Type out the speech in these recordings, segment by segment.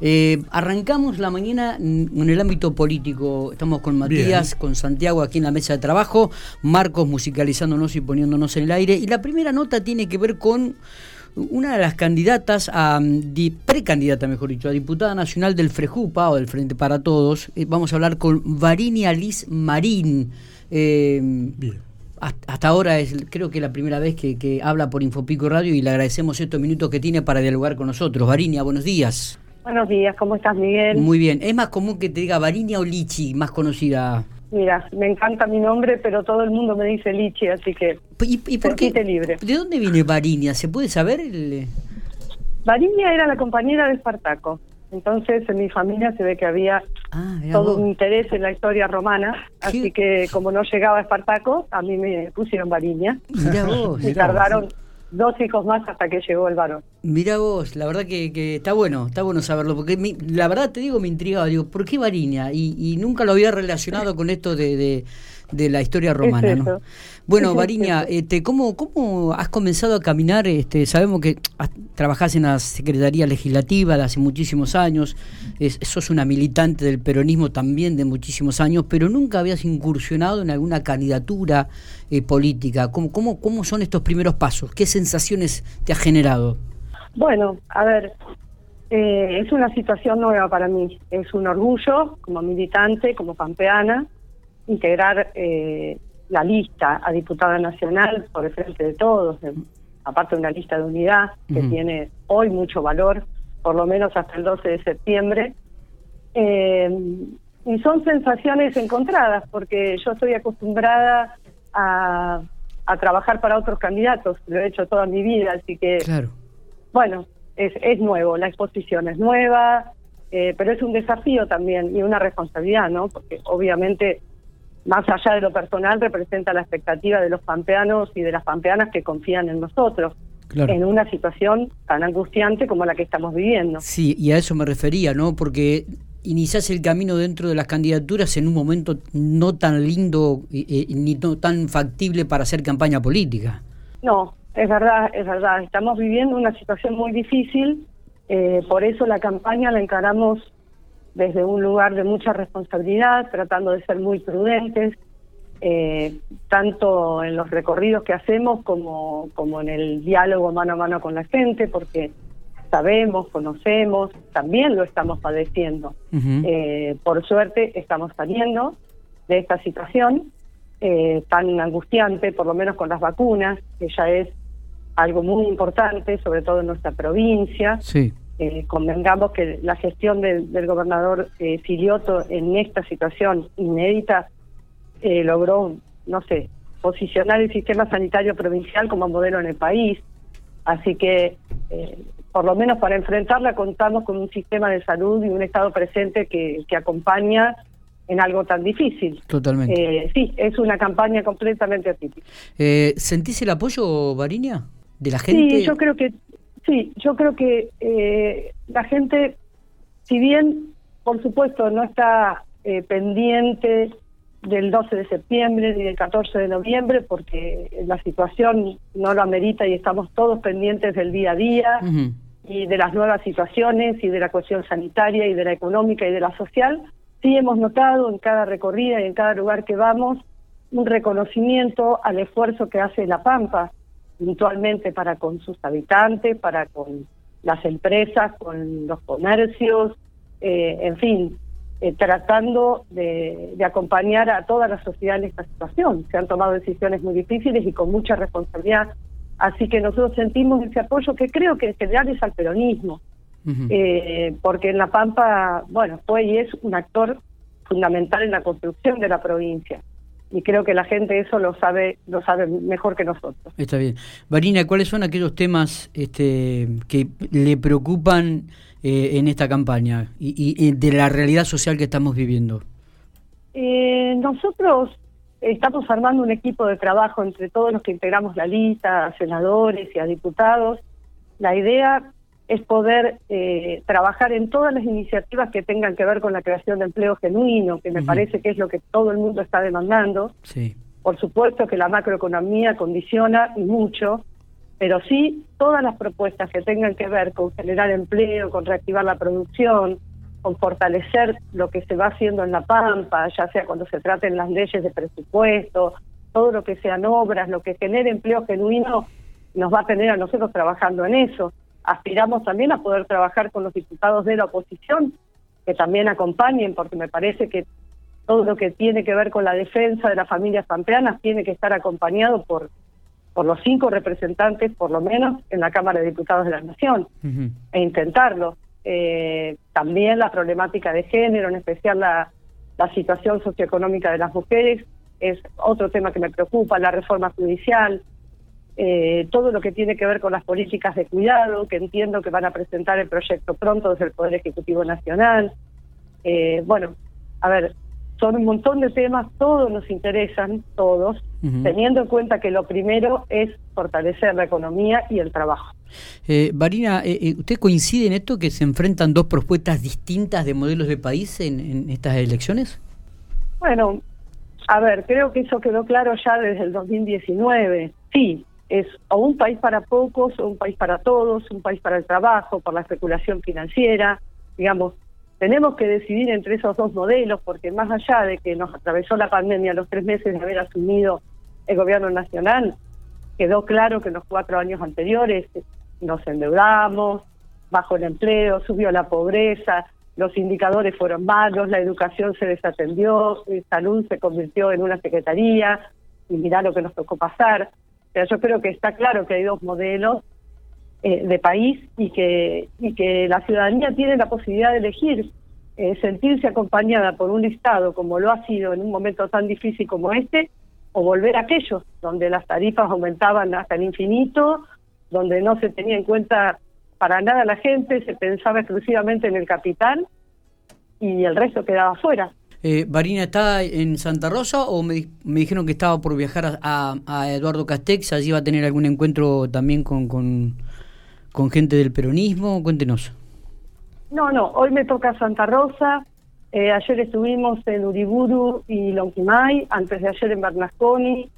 Eh, arrancamos la mañana en el ámbito político. Estamos con Matías, con Santiago aquí en la mesa de trabajo, Marcos musicalizándonos y poniéndonos en el aire. Y la primera nota tiene que ver con una de las candidatas a precandidata, mejor dicho, a diputada nacional del Frejupa o del Frente para Todos. Eh, vamos a hablar con Varinia Liz Marín. Eh, Bien hasta ahora es creo que la primera vez que, habla por Infopico Radio y le agradecemos estos minutos que tiene para dialogar con nosotros. Varinia, buenos días. Buenos días, ¿cómo estás Miguel? Muy bien, es más común que te diga Varinia o Lichi, más conocida. Mira, me encanta mi nombre, pero todo el mundo me dice Lichi, así que ¿Y, por qué? libre. ¿De dónde viene Varinia? ¿Se puede saber? El... Varinia era la compañera de Espartaco. Entonces en mi familia se ve que había ah, todo un interés en la historia romana, así que como no llegaba Espartaco, a mí me pusieron Variña. y tardaron dos hijos más hasta que llegó el varón. Mira vos, la verdad que, está bueno, está bueno saberlo, porque la verdad te digo, me intrigaba, digo, ¿por qué Variña? Y, nunca lo había relacionado con esto de de la historia romana. ¿no? Bueno, Variña, este, ¿cómo, ¿cómo has comenzado a caminar? Este, sabemos que trabajás en la Secretaría Legislativa de hace muchísimos años, es, sos una militante del peronismo también de muchísimos años, pero nunca habías incursionado en alguna candidatura eh, política. ¿Cómo, cómo, ¿Cómo son estos primeros pasos? ¿Qué sensaciones te ha generado? Bueno, a ver, eh, es una situación nueva para mí. Es un orgullo como militante, como pampeana, integrar eh, la lista a diputada nacional por el frente de todos, aparte de una lista de unidad que tiene hoy mucho valor, por lo menos hasta el 12 de septiembre. Eh, y son sensaciones encontradas, porque yo estoy acostumbrada a, a, trabajar para otros candidatos, lo he hecho toda mi vida, así que, claro. Bueno, es, es nuevo, la exposición es nueva, eh, pero es un desafío también y una responsabilidad, ¿no? Porque obviamente más allá de lo personal, representa la expectativa de los pampeanos y de las pampeanas que confían en nosotros. en una situación tan angustiante como la que estamos viviendo. Sí, y a eso me refería, ¿no? Porque iniciás el camino dentro de las candidaturas en un momento no tan lindo ni no tan factible para hacer campaña política. No, es verdad, es verdad. Estamos viviendo una situación muy difícil, eh, por eso la campaña la encaramos desde un lugar de mucha responsabilidad, tratando de ser muy prudentes, eh, tanto en los recorridos que hacemos como, como en el diálogo mano a mano con la gente, porque sabemos, conocemos, también lo estamos padeciendo. Eh, por suerte estamos saliendo de esta situación eh, tan angustiante, por lo menos con las vacunas, que ya es algo muy importante, sobre todo en nuestra provincia. Sí eh, convengamos que la gestión del, gobernador eh, Filioto en esta situación inédita eh, logró, no sé, posicionar el sistema sanitario provincial como modelo en el país. Así que, eh, por lo menos para enfrentarla, contamos con un sistema de salud y un Estado presente que, que acompaña en algo tan difícil. Totalmente. sí, es una campaña completamente atípica. ¿Sentís el apoyo, Varinia, de la gente? Sí, yo creo que Sí, yo creo que eh, la gente, si bien, por supuesto, no está eh, pendiente del 12 de septiembre ni del 14 de noviembre, porque la situación no lo amerita y estamos todos pendientes del día a día y de las nuevas situaciones y de la cuestión sanitaria y de la económica y de la social, sí hemos notado en cada recorrida y en cada lugar que vamos un reconocimiento al esfuerzo que hace La Pampa puntualmente para con sus habitantes, para con las empresas, con los comercios, eh, en fin, eh, tratando de, acompañar a toda la sociedad en esta situación. Se han tomado decisiones muy difíciles y con mucha responsabilidad. Así que nosotros sentimos ese apoyo que creo que en general es al peronismo, eh, porque en La Pampa, bueno, fue y es un actor fundamental en la construcción de la provincia y creo que la gente eso lo sabe lo sabe mejor que nosotros. Está bien. Varina, ¿cuáles son aquellos temas este, que le preocupan eh, en esta campaña y, de la realidad social que estamos viviendo? Eh, nosotros estamos armando un equipo de trabajo entre todos los que integramos la lista, a senadores y a diputados. La idea es poder eh, trabajar en todas las iniciativas que tengan que ver con la creación de empleo genuino, que me parece que es lo que todo el mundo está demandando. Sí. Por supuesto que la macroeconomía condiciona y mucho, pero sí todas las propuestas que tengan que ver con generar empleo, con reactivar la producción, con fortalecer lo que se va haciendo en La Pampa, ya sea cuando se traten las leyes de presupuesto, todo lo que sean obras, lo que genere empleo genuino, nos va a tener a nosotros trabajando en eso. Aspiramos también a poder trabajar con los diputados de la oposición, que también acompañen, porque me parece que todo lo que tiene que ver con la defensa de las familias pampeanas tiene que estar acompañado por por los cinco representantes, por lo menos, en la Cámara de Diputados de la Nación, e intentarlo. Eh, también la problemática de género, en especial la, la situación socioeconómica de las mujeres, es otro tema que me preocupa, la reforma judicial, eh, todo lo que tiene que ver con las políticas de cuidado, que entiendo que van a presentar el proyecto pronto desde el Poder Ejecutivo Nacional. Eh, bueno, a ver, son un montón de temas, todos nos interesan, todos, teniendo en cuenta que lo primero es fortalecer la economía y el trabajo. Eh, Barina, eh, eh, ¿usted coincide en esto que se enfrentan dos propuestas distintas de modelos de país en, estas elecciones? Bueno, a ver, creo que eso quedó claro ya desde el 2019. Sí, es o un país para pocos o un país para todos, un país para el trabajo, por la especulación financiera, digamos, tenemos que decidir entre esos dos modelos, porque más allá de que nos atravesó la pandemia los tres meses de haber asumido el gobierno nacional, quedó claro que en los cuatro años anteriores nos endeudamos, bajó el empleo, subió la pobreza, los indicadores fueron malos, la educación se desatendió, salud se convirtió en una secretaría, y mirá lo que nos tocó pasar. Pero yo creo que está claro que hay dos modelos eh, de país y que, y que la ciudadanía tiene la posibilidad de elegir eh, sentirse acompañada por un Estado como lo ha sido en un momento tan difícil como este, o volver a aquellos donde las tarifas aumentaban hasta el infinito, donde no se tenía en cuenta para nada la gente, se pensaba exclusivamente en el capital y el resto quedaba fuera. Eh, ¿Barina está en Santa Rosa o me, dijeron que estaba por viajar a, Eduardo Castex? Allí va a tener algún encuentro también con, con, con gente del peronismo? Cuéntenos. No, no, hoy me toca Santa Rosa. Eh, ayer estuvimos en Uriburu y Lonquimay, antes de ayer en Bernasconi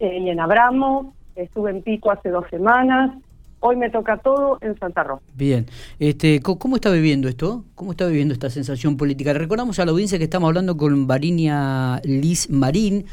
eh, y en Abramo. Estuve en Pico hace dos semanas. Hoy me toca todo en Santa Rosa. Bien. Este, ¿Cómo está viviendo esto? ¿Cómo está viviendo esta sensación política? Recordamos a la audiencia que estamos hablando con Varinia Liz Marín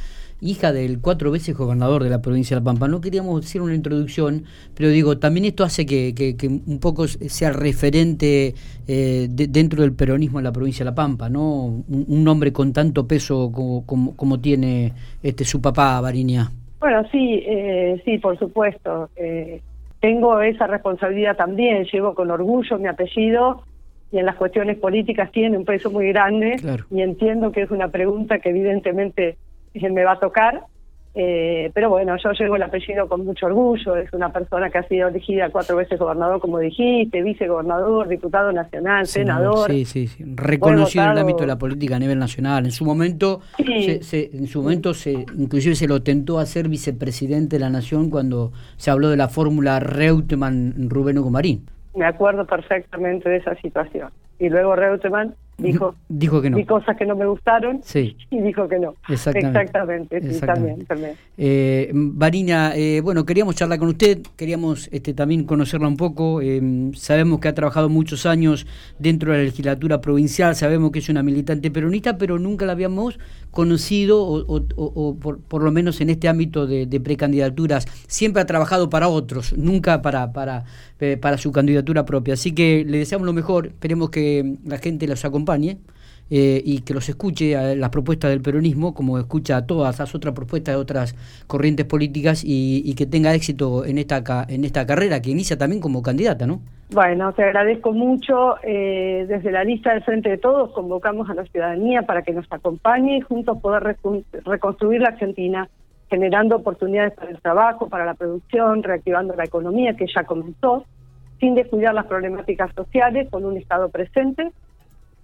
hija del cuatro veces gobernador de la provincia de La Pampa. No queríamos decir una introducción, pero digo, también esto hace que, que, un poco sea referente eh, dentro del peronismo en la provincia de La Pampa, ¿no? Un, un hombre con tanto peso como, como, tiene este su papá, Barinia. Bueno, sí, eh, sí, por supuesto. Eh, tengo esa responsabilidad también, llevo con orgullo mi apellido y en las cuestiones políticas tiene un peso muy grande y entiendo que es una pregunta que evidentemente me va a tocar. Eh, pero bueno, yo llevo el apellido con mucho orgullo, es una persona que ha sido elegida cuatro veces gobernador, como dijiste, vicegobernador, diputado nacional, senador. Sí, sí, sí. reconocido en el ámbito de la política a nivel nacional. En su momento, se, en su momento se, inclusive se lo tentó a ser vicepresidente de la nación cuando se habló de la fórmula Reutemann-Rubén Marín. Me acuerdo perfectamente de esa situación. Y luego Reutemann dijo, dijo que no. Y cosas que no me gustaron sí. y dijo que no. Exactamente, sí, también. también. Eh, eh, bueno, queríamos charlar con usted, queríamos este, también conocerla un poco. Eh, sabemos que ha trabajado muchos años dentro de la legislatura provincial, sabemos que es una militante peronista, pero nunca la habíamos conocido, o, por, lo menos en este ámbito de, precandidaturas. Siempre ha trabajado para otros, nunca para, para, eh, para su candidatura propia. Así que le deseamos lo mejor, esperemos que la gente los acompañe eh, y que los escuche a las propuestas del peronismo, como escucha a todas las otras propuestas de otras corrientes políticas y, que tenga éxito en esta en esta carrera que inicia también como candidata, ¿no? Bueno, te agradezco mucho. Eh, desde la lista del Frente de Todos convocamos a la ciudadanía para que nos acompañe y juntos poder reconstruir la Argentina, generando oportunidades para el trabajo, para la producción, reactivando la economía que ya comenzó, sin descuidar las problemáticas sociales, con un Estado presente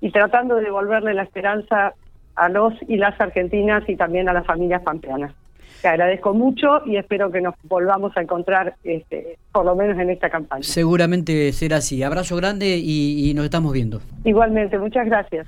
y tratando de devolverle la esperanza a los y las argentinas y también a las familias pampeanas. Te agradezco mucho y espero que nos volvamos a encontrar, este, por lo menos en esta campaña. Seguramente será así. Abrazo grande y nos estamos viendo. Igualmente, muchas gracias.